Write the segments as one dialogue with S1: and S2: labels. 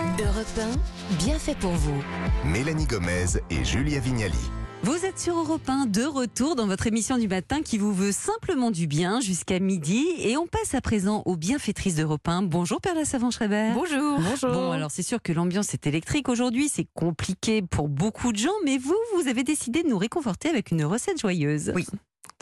S1: Europe 1, bien fait pour vous.
S2: Mélanie Gomez et Julia Vignali.
S3: Vous êtes sur Europe 1, de retour dans votre émission du matin qui vous veut simplement du bien jusqu'à midi. Et on passe à présent aux bienfaitrices d'Europe 1. Bonjour Perla Savant-Schreiber.
S4: Bonjour. Bonjour.
S3: Bon, alors c'est sûr que l'ambiance est électrique aujourd'hui, c'est compliqué pour beaucoup de gens, mais vous, vous avez décidé de nous réconforter avec une recette joyeuse.
S4: Oui.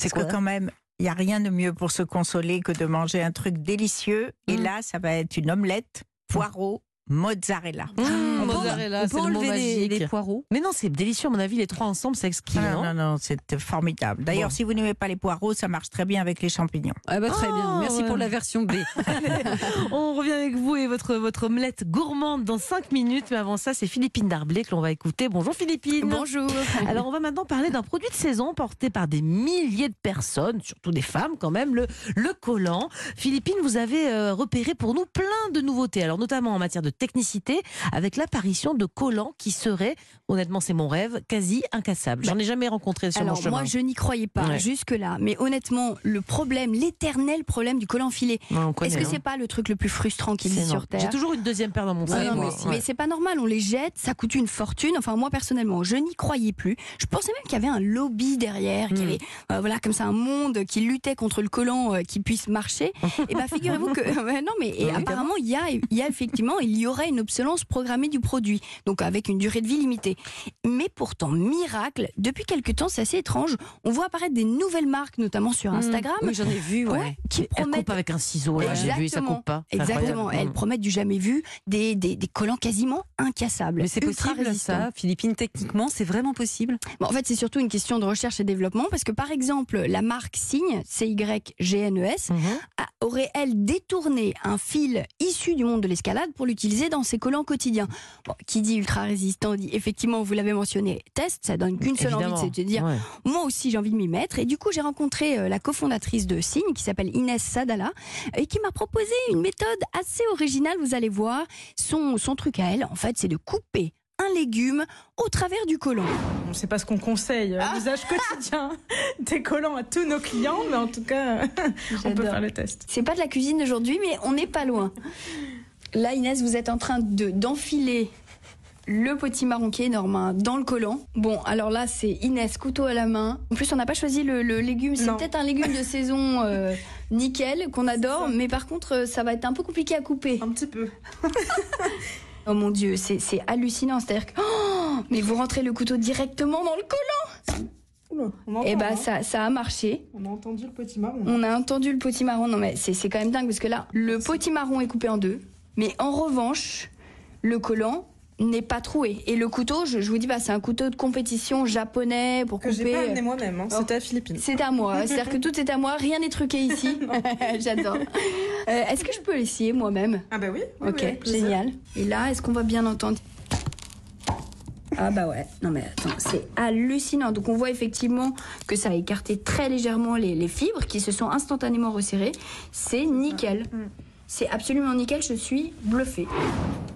S3: C'est
S4: que quand même, il n'y a rien de mieux pour se consoler que de manger un truc délicieux. Et
S3: Mm.
S4: là, ça va être une omelette, poireau, mozzarella.
S3: On peut-
S5: mozzarella,
S3: on
S5: c'est
S3: peut enlever les, poireaux.
S5: Mais non, c'est délicieux, à mon avis, les trois ensemble, c'est exquis.
S4: Ah,
S5: non
S4: non, non, c'est formidable. D'ailleurs,
S5: Bon.
S4: si vous n'aimez pas les poireaux, ça marche très bien avec les champignons.
S3: Ah bah très
S5: Ah,
S3: bien, merci
S5: ouais.
S3: pour la version B.
S5: On revient avec vous et votre, votre omelette gourmande dans 5 minutes. Mais avant ça, c'est Philippine Darblay que l'on va écouter. Bonjour Philippine.
S1: Bonjour.
S5: Alors, on va maintenant parler d'un produit de saison porté par des milliers de personnes, surtout des femmes quand même, le, le collant. Philippine, vous avez euh, repéré pour nous plein de nouveautés, alors notamment en matière de technicité, avec l'apparition de collants qui seraient, honnêtement c'est mon rêve, quasi incassables. J'en ai jamais rencontré sur mon
S6: Alors
S5: chemin.
S6: moi je n'y croyais pas
S5: Ouais.
S6: jusque-là, mais honnêtement le problème, l'éternel problème du collant
S5: Ouais, connaît,
S6: est-ce que
S5: hein.
S6: c'est pas le truc le plus frustrant qu'il existe
S5: non.
S6: sur Terre
S5: J'ai toujours une deuxième paire dans mon
S6: Ouais,
S5: sac. moi.
S6: mais, c'est pas normal, on les jette, ça coûte une fortune. Enfin, moi personnellement, je n'y croyais plus. Je pensais même qu'il y avait un lobby derrière, qu'il y
S5: Mm.
S6: avait, euh, voilà, comme ça, un monde qui luttait contre le collant euh, qui puisse marcher. et ben, figurez-vous que, ouais, non, mais et apparemment, il y a, il y a effectivement, il y aurait une obsolescence programmée du produit, donc avec une durée de vie limitée. Mais pourtant, miracle, depuis quelque temps, c'est assez étrange. On voit apparaître des nouvelles marques, notamment sur Instagram.
S3: Oui, j'en ai vu, ouais.
S6: ouais, qui
S5: Elle
S6: promettent
S5: coupe avec un ciseau, là, j'ai vu, et ça coupe pas.
S6: Exactement, elles promettent du jamais vu, des, des, des collants quasiment incassables.
S3: Mais c'est possible
S6: résistants.
S3: ça, Philippine, techniquement, c'est vraiment possible?
S6: Bon, en fait, c'est surtout une question de recherche et développement parce que, par exemple, la marque Signe, C-Y-G-N-E-S,
S5: Mhm.
S6: Aurait, elle, détourné un fil issu du monde de l'escalade pour l'utiliser dans ses collants quotidiens. Bon, qui dit ultra résistant dit, effectivement, vous l'avez mentionné, test, ça donne qu'une seule envie, c'est de dire,
S5: Ouais.
S6: moi aussi j'ai envie de m'y mettre. Et du coup, j'ai rencontré euh, la cofondatrice de Signe, qui s'appelle Inès Sadala, et qui m'a proposé une méthode assez originale, vous allez voir. Son, son truc à elle, en fait, c'est de couper un légume au travers du collant.
S7: Bon, C'est pas ce qu'on conseille, euh, l'usage quotidien des collants à tous nos clients, mais en tout cas, on peut faire le test.
S6: C'est pas de la cuisine d'aujourd'hui, mais on n'est pas loin. Là, Inès, vous êtes en train de d'enfiler le potimarron qui est énorme hein, dans le collant. Bon, alors là, c'est Inès, couteau à la main. En plus, on n'a pas choisi le, le légume. C'est peut-être un légume de saison euh, nickel qu'on adore, mais par contre, euh, ça va être un peu compliqué à couper.
S7: Un petit peu.
S6: Oh mon Dieu, c'est c'est hallucinant. C'est-à-dire que oh, mais vous rentrez le couteau directement dans le collant.
S7: Oula, on entend,
S6: Et bah
S7: hein.
S6: ça, ça a marché.
S7: On a entendu le petit marron.
S6: On a entendu le potimarron. Non, mais c'est c'est quand même dingue parce que là, le potimarron est coupé en deux. Mais en revanche, le collant n'est pas troué. Et le couteau, je, je vous dis, bah, c'est un couteau de compétition japonais pour
S7: Que j'ai
S6: couper.
S7: pas amené moi-même, hein, c'était à Philippines.
S6: C'est à moi. C'est-à-dire que tout est à moi. Rien n'est truqué ici. J'adore. Euh, est-ce que je peux l'essayer moi-même?
S7: Ah bah oui, oui,
S6: Ok,
S7: oui,
S6: génial. Et là, est-ce qu'on va bien entendre? Ah bah ouais, non mais attends, c'est hallucinant. Donc on voit effectivement que ça a écarté très légèrement les, les fibres qui se sont instantanément resserrées. C'est nickel. C'est absolument nickel, je suis bluffée.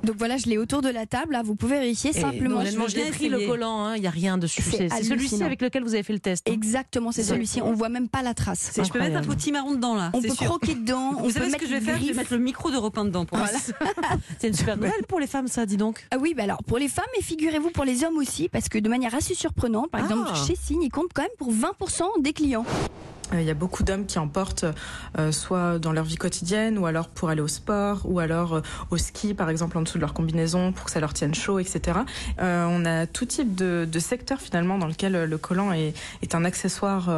S6: Donc voilà, je l'ai autour de la table, là, vous pouvez vérifier
S5: Et
S6: simplement.
S5: honnêtement, je l'ai pris le collant, il n'y a rien dessus.
S6: C'est
S5: celui-ci avec lequel vous avez fait le test. hein.
S6: Exactement, c'est celui-ci. On voit même pas la trace.
S3: C'est- Je peux mettre un
S5: Incroyable.
S3: potimarron dedans là,
S6: On
S3: c'est
S6: peut
S3: sûr.
S6: croquer dedans, on
S3: Vous
S6: peut
S3: savez ce que je vais faire Je vais mettre le micro de repas dedans pour
S6: Voilà.
S5: C'est une super nouvelle pour les femmes, ça, dis donc.
S6: Ah oui, bah alors pour les femmes, et figurez-vous pour les hommes aussi, parce que de manière assez surprenante, par
S5: Ah.
S6: exemple, chez Signe, ils comptent quand même pour 20% des clients.
S7: Euh, Il y a beaucoup d'hommes qui en portent euh, soit dans leur vie quotidienne ou alors pour aller au sport ou alors euh, au ski par exemple en dessous de leur combinaison pour que ça leur tienne chaud etc. Euh, on a tout type de, de secteur finalement dans lequel euh, le collant est, est un accessoire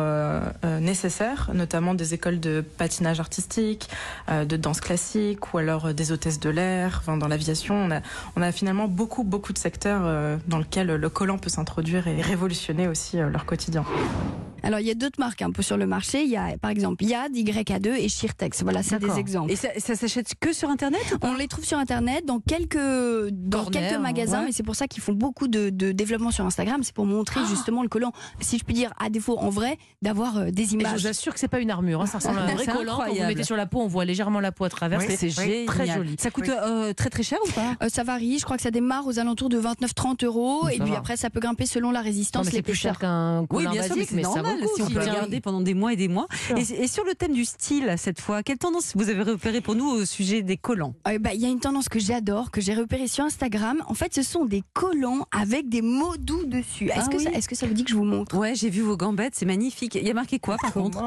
S7: nécessaire, notamment des écoles de patinage artistique, de danse classique ou alors des hôtesses de l'air, enfin, dans l'aviation. On a, on a finalement beaucoup beaucoup de secteurs dans lesquels le collant peut s'introduire et révolutionner aussi leur quotidien.
S6: Alors il y a d'autres marques un peu sur le marché. Il y a par exemple Yad, YA2 et Shirtex. Voilà, c'est des exemples.
S3: Et ça, ça s'achète que sur internet
S6: On les trouve sur internet dans quelques dans
S5: Corner,
S6: quelques magasins,
S5: ouais.
S6: mais c'est pour ça qu'ils font beaucoup de, de développement sur Instagram. C'est pour montrer
S5: Ah.
S6: justement le collant. Si je puis dire, à défaut en vrai, d'avoir euh, des
S5: Et je
S6: images.
S5: vous assure que c'est pas une armure, hein, ça ressemble à un vrai collant. Quand vous mettez sur la peau, on voit légèrement la peau à travers.
S3: Oui, c'est
S5: très joli.
S3: Ça coûte euh, très très cher ou pas?
S6: Euh, ça varie. Je crois que ça démarre aux alentours de 29-30 euros,
S5: Ça
S6: et puis
S5: va.
S6: après ça peut grimper selon la résistance,
S5: c'est plus cher qu'un collant
S3: bien sûr, mais
S5: basique, mais ça. Beaucoup
S3: si on peut la
S5: tiens.
S3: garder pendant des mois et des mois. Et, et sur le thème du style, cette fois, quelle tendance vous avez repéré pour nous au sujet des collants?
S6: Euh, bah, Il y a une tendance que j'adore, que j'ai repérée sur Instagram. En fait, ce sont des collants avec des mots doux dessus. Est-ce
S3: Ah
S6: que,
S3: oui
S6: ça- est-ce que ça vous dit que je vous montre?
S3: Ouais, j'ai vu vos gambettes, c'est magnifique. Il y a marqué quoi par contre?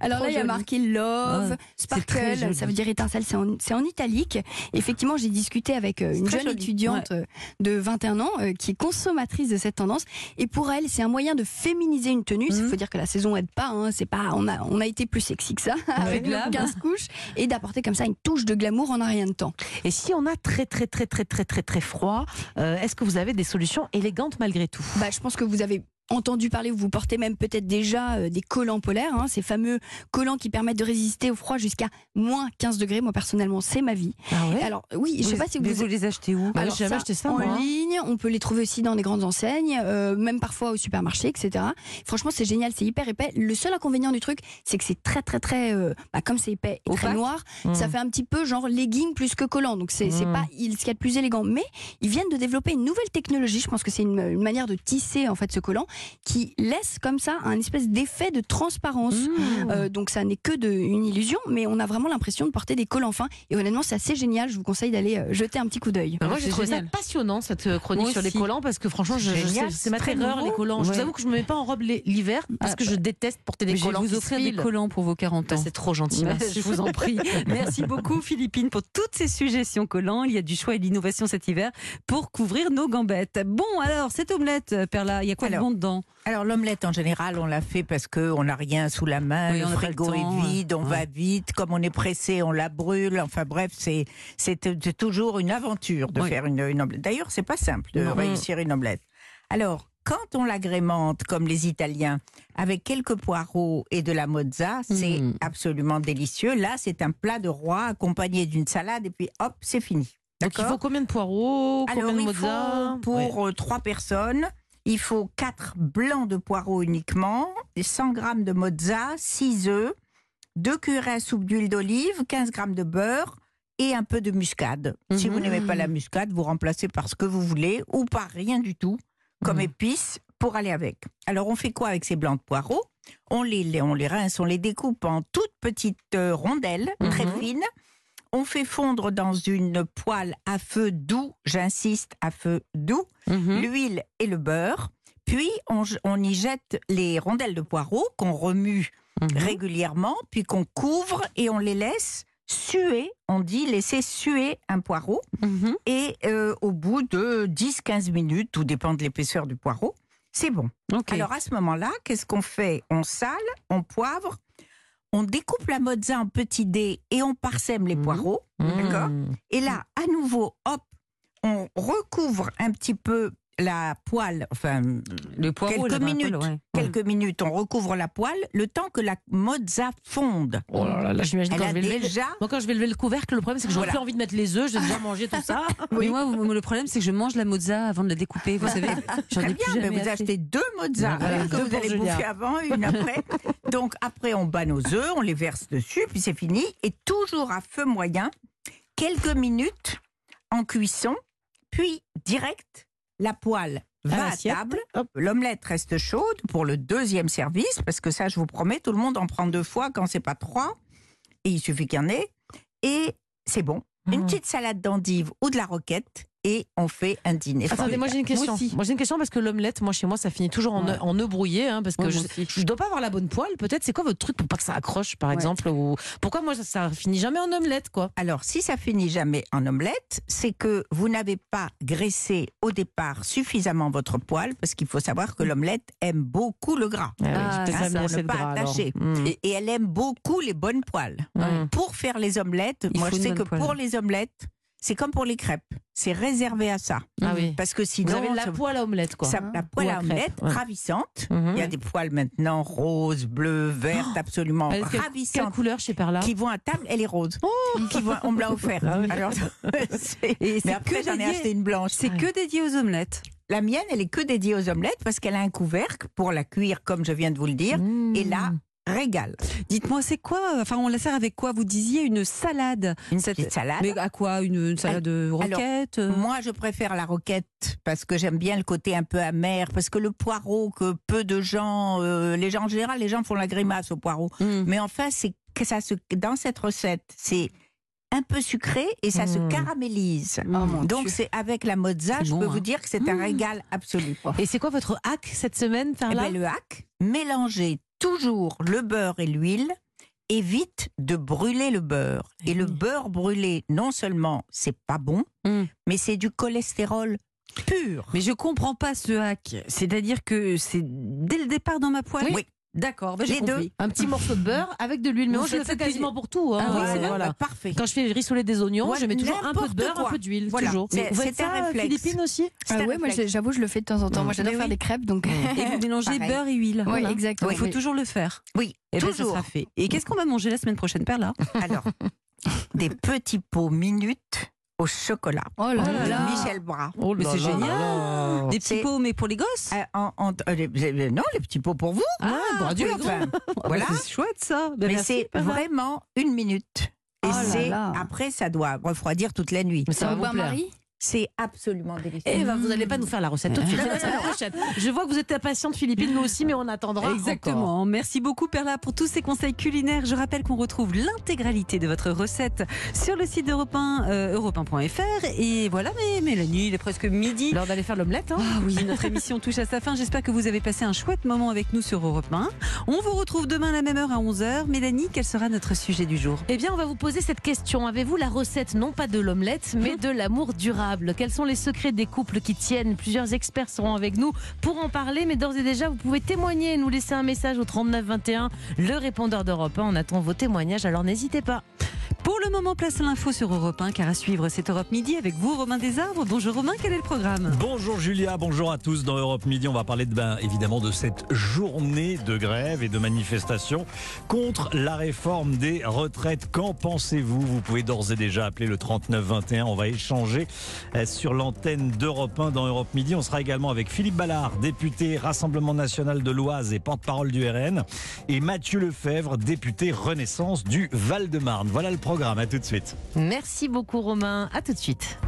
S6: Alors là, il y a marqué Love,
S3: Ah,
S6: Sparkle, ça veut dire étincelle, c'est en, italique. Effectivement, j'ai discuté avec euh, une jeune
S3: joli.
S6: étudiante euh, de 21 ans euh, qui est consommatrice de cette tendance. Et pour elle, c'est un moyen de féminiser une tenue. Il
S3: Mhm.
S6: faut dire que la saison aide pas. hein. C'est pas, on a, on a été plus sexy que ça avec nos
S3: glam.
S6: 15 couches et d'apporter comme ça une touche de glamour en un rien de temps.
S5: Et si on a très très très très très très très froid, euh, est-ce que vous avez des solutions élégantes malgré tout?
S6: Bah, je pense que vous avez entendu parler, vous portez même peut-être déjà euh, des collants polaires, hein, ces fameux collants qui permettent de résister au froid jusqu'à moins 15 degrés. Moi personnellement, c'est ma vie.
S5: Ah ouais
S6: Alors oui, je sais pas si vous
S3: vous les achetez où
S5: Bah,
S6: Alors
S5: j'ai jamais acheté ça,
S6: en
S5: moi.
S6: ligne, on peut les trouver aussi dans des grandes enseignes, euh, même parfois au supermarché, etc. Franchement, c'est génial, c'est hyper épais. Le seul inconvénient du truc, c'est que c'est très très très, euh, bah, comme c'est épais et très noir,
S5: Mmh.
S6: ça fait un petit peu genre legging plus que collant. Donc c'est c'est
S5: Mm.
S6: pas il- ce qu'il y a de plus élégant. Mais ils viennent de développer une nouvelle technologie. Je pense que c'est une, une manière de tisser en fait ce collant qui laisse comme ça un espèce d'effet de transparence.
S5: Mmh.
S6: Euh, donc ça n'est que de, une illusion, mais on a vraiment l'impression de porter des collants fins. Et honnêtement, c'est assez génial. Je vous conseille d'aller euh, jeter un petit coup d'œil.
S5: Bah, moi, j'ai trouvé
S3: génial.
S5: ça passionnant cette euh, chronique
S3: Moi
S5: sur les collants parce que franchement, je, je c'est ma terreur les collants. Je vous avoue que je me mets pas en robe l'hi- l'hiver parce
S3: Ah,
S5: que je déteste porter des
S3: Mais je vais
S5: collants.
S3: vous
S5: qui
S3: offrir des collants pour vos 40
S5: Bah,
S3: ans.
S5: c'est trop gentil.
S3: Bah,
S5: merci.
S3: je vous en prie. Merci beaucoup Philippine pour toutes ces suggestions collants. Il y a du choix et de l'innovation cet hiver pour couvrir nos gambettes. Bon alors, cette omelette, Perla, il y a quoi de
S4: Alors,
S3: bon
S4: Alors l'omelette en général, on la fait parce que on n'a rien sous la main,
S3: Oui,
S4: le frigo
S3: temps,
S4: est vide, on
S3: ouais.
S4: va vite, comme on est pressé, on la brûle. Enfin bref, c'est c'est toujours une aventure de
S3: Oui.
S4: faire une, une omelette. D'ailleurs, c'est pas simple de
S5: Non.
S4: réussir une omelette. Alors quand on l'agrémente comme les Italiens avec quelques poireaux et de la mozza, c'est
S3: Mm.
S4: absolument délicieux. Là, c'est un plat de roi accompagné d'une salade et puis hop, c'est fini.
S5: Donc il faut combien de poireaux
S4: alors,
S5: Combien de
S4: il
S5: mozza
S4: faut, pour euh, trois personnes, il faut 4 blancs de poireaux uniquement, et 100 grammes de mozza, 6 œufs, 2 cuillères à soupe d'huile d'olive, 15 grammes de beurre et un peu de muscade. Si
S3: Mhm.
S4: vous n'aimez pas la muscade, vous remplacez par ce que vous voulez ou par rien du tout, comme
S5: Mhm.
S4: épices pour aller avec. Alors, on fait quoi avec ces blancs de poireaux? On les, les- on les rince, on les découpe en toutes petites euh, rondelles, très
S5: Mhm.
S4: fines. On fait fondre dans une poêle à feu doux, j'insiste, à feu doux,
S3: Mhm.
S4: l'huile et le beurre. Puis on, on y jette les rondelles de poireaux qu'on remue
S3: Mhm.
S4: régulièrement, puis qu'on couvre et on les laisse suer. On dit laisser suer un poireau.
S3: Mhm.
S4: Et euh, au bout de 10-15 minutes, tout dépend de l'épaisseur du poireau, c'est bon. Alors à ce moment-là, qu'est-ce qu'on fait? On sale, on poivre, on découpe la mozza en petits dés et on parsème les
S3: Mhm.
S4: poireaux. D'accord
S5: Mmh.
S4: Et là, à nouveau, hop, on recouvre un petit peu la poêle, enfin
S3: le poireau,
S4: quelques
S3: là,
S4: minutes.
S3: poêle, ouais.
S4: quelques minutes, on recouvre la poêle, le temps que la mozza fonde.
S5: Oh là là, là, j'imagine quand je vais lever le-
S4: déjà
S5: Moi, quand je vais lever le couvercle, le problème, c'est que j'aurais
S4: Voilà.
S5: plus envie de mettre les œufs, j'ai déjà mangé tout ça.
S3: Mais moi, le problème, c'est que je mange la mozza avant de la découper. Vous savez, j'en
S4: Très
S3: ai
S4: bien,
S3: plus
S4: mais
S3: jamais
S4: vous
S3: assez.
S4: achetez deux mozzas
S5: Voilà,
S4: une que
S5: deux
S4: vous
S5: pour
S4: allez
S5: Julia.
S4: bouffer avant, une après. Donc après, on bat nos œufs, on les verse dessus, puis c'est fini. Et toujours à feu moyen, quelques minutes en cuisson, puis direct, la poêle va à table. L'omelette reste chaude pour le deuxième service, parce que ça, je vous promets, tout le monde en prend deux fois quand c'est pas trois. Et il suffit qu'il y en ait. Et c'est bon. Une
S5: Mmh.
S4: petite salade d'endive ou de la roquette, et on fait un dîner.
S5: Attendez, moi j'ai une question.
S3: Moi
S5: j'ai une question parce que l'omelette, moi chez moi, ça finit toujours en,
S3: Ouais.
S5: œuf- en brouillé, hein, parce que
S3: Ouais,
S5: je, je dois pas avoir la bonne poêle. Peut-être, c'est quoi votre truc pour pas que ça accroche, par
S3: Ouais.
S5: exemple, ou pourquoi moi ça, ça finit jamais en omelette, quoi?
S4: Alors, si ça finit jamais en omelette, c'est que vous n'avez pas graissé au départ suffisamment votre poêle, parce qu'il faut savoir que l'omelette aime beaucoup le gras.
S5: Ah oui,
S3: Ah,
S4: hein, pour ne pas attacher.
S5: Mmh.
S4: Et, et elle aime beaucoup les bonnes poêles.
S5: Mmh.
S4: Pour faire les omelettes,
S3: Il
S4: moi je sais que
S3: poêle.
S4: pour les omelettes, c'est comme pour les crêpes. C'est réservé à ça.
S5: Ah oui.
S4: Parce que sinon,
S5: Vous avez la poêle à omelette, quoi.
S4: ça- la poêle
S5: à crêpes,
S4: omelette,
S5: ouais.
S4: ravissante.
S5: Mhm.
S4: Il y a des poêles maintenant roses, bleues, vertes, absolument
S5: Elle est de quelle,
S4: ravissantes.
S5: couleur chez Perla
S4: Qui vont à table, elle est rose. Qui vont, on me l'a offert.
S5: Ah oui.
S4: Alors, c'est-
S3: Et
S4: mais après,
S3: que
S4: j'en ai acheté une blanche.
S3: C'est que dédié aux omelettes.
S4: La mienne, elle est que dédiée aux omelettes parce qu'elle a un couvercle pour la cuire, comme je viens de vous le dire.
S5: Mmh.
S4: Et là, régale.
S3: Dites-moi, c'est quoi Enfin, on la sert avec quoi? Vous disiez une salade.
S4: Une
S3: Cette-
S4: petite salade.
S3: Mais à quoi? Une, une salade de roquette euh?
S4: Moi, je préfère la roquette parce que j'aime bien le côté un peu amer. Parce que le poireau, que peu de gens, euh, les gens en général, les gens font la grimace au poireau.
S3: Hmm.
S4: Mais enfin, c'est que ça se, dans cette recette, c'est un peu sucré et ça se
S5: Mm.
S4: caramélise.
S6: Oh,
S4: Donc c'est avec la mozza, je
S3: bon,
S4: peux
S3: hein.
S4: vous dire que c'est un régal absolu.
S5: Et c'est quoi votre hack cette semaine,
S4: Eh
S5: Farla
S4: ben, le hack, mélanger toujours le beurre et l'huile. Évite de brûler le beurre. Et le beurre brûlé, non seulement c'est pas bon,
S3: Mm.
S4: mais c'est du cholestérol pur.
S3: Mais je comprends pas ce hack. C'est-à-dire que c'est dès le départ dans ma poêle?
S4: Oui.
S3: D'accord, ben j'ai
S4: deux.
S5: Un petit morceau de beurre avec de l'huile. Mais moi, je le fais quasiment pour tout. hein.
S3: Ah oui,
S5: Euh, voilà.
S4: Bah, parfait.
S5: Quand je fais rissoler des oignons,
S4: Voilà,
S5: je mets toujours un peu de beurre, un peu d'huile,
S4: Voilà.
S5: toujours.
S4: C'est-
S5: Vous faites
S4: c'est un
S5: ça,
S4: réflexe.
S5: Philippines aussi
S6: Ah ouais, moi
S4: réflexe.
S6: j'ai- j'avoue, je le fais de temps en temps. Moi j'adore faire
S4: oui.
S6: des crêpes, donc.
S3: Et vous mélangez
S4: Pareil.
S3: beurre et huile.
S6: Oui, exactement.
S3: Il faut toujours le faire.
S4: Oui,
S3: Et ben, ça
S4: toujours.
S3: fait. Et qu'est-ce qu'on va manger la semaine prochaine, Perla?
S4: Alors, des petits pots minutes au chocolat.
S6: Oh là
S3: là
S4: de
S3: là.
S4: Michel Bras.
S5: Oh
S3: Mais c'est génial.
S5: là là.
S3: Des petits pots, mais pour les gosses
S4: Euh, en- en- euh, les- les- non, les petits pots pour vous.
S3: Ah.
S4: Enfin,
S3: Ah,
S4: voilà.
S3: C'est chouette ça. Ben,
S4: Mais c'est vraiment une minute. Et
S6: Oh là
S4: c'est
S6: là.
S4: après, ça doit refroidir toute la nuit.
S5: Mais ça va vous plaire.
S6: bain-marie
S4: C'est absolument délicieux.
S5: Eh ben, vous n'allez pas nous faire la recette tout de suite. La semaine prochaine. Je vois que vous êtes impatiente, Philippine, nous aussi, mais on attendra. encore.
S3: Exactement. Merci beaucoup Perla pour tous ces conseils culinaires. Je rappelle qu'on retrouve l'intégralité de votre recette sur le site d'Europe 1, euh, europe 1.fr. Et voilà, mais Mélanie, il est presque midi.
S5: L'heure d'aller faire l'omelette. Hein.
S3: Ah oui, notre émission touche à sa fin. J'espère que vous avez passé un chouette moment avec nous sur Europe 1. On vous retrouve demain à la même heure à 11h. Mélanie, quel sera notre sujet du jour?
S5: Eh bien, on va vous poser cette question. Avez-vous la recette, non pas de l'omelette, mais de l'amour durable? Quels sont les secrets des couples qui tiennent? Plusieurs experts seront avec nous pour en parler, mais d'ores et déjà, vous pouvez témoigner et nous laisser un message au 39 21, le répondeur d'Europe 1. On attend vos témoignages, alors n'hésitez pas.
S3: Pour le moment, place l'info sur Europe 1, car à suivre, c'est Europe Midi avec vous, Romain Desarbres. Bonjour Romain, quel est le programme
S8: Bonjour Julia, bonjour à tous. Dans Europe Midi, on va parler de, ben, évidemment de cette journée de grève et de manifestation contre la réforme des retraites. Qu'en pensez-vous Vous pouvez d'ores et déjà appeler le 3921. On va échanger euh, sur l'antenne d'Europe 1 dans Europe Midi. On sera également avec Philippe Ballard, député Rassemblement national de l'Oise et porte-parole du RN, et Mathieu Lefebvre, député Renaissance du Val-de-Marne. Voilà le À tout de suite.
S5: Merci beaucoup, Romain. À tout de suite.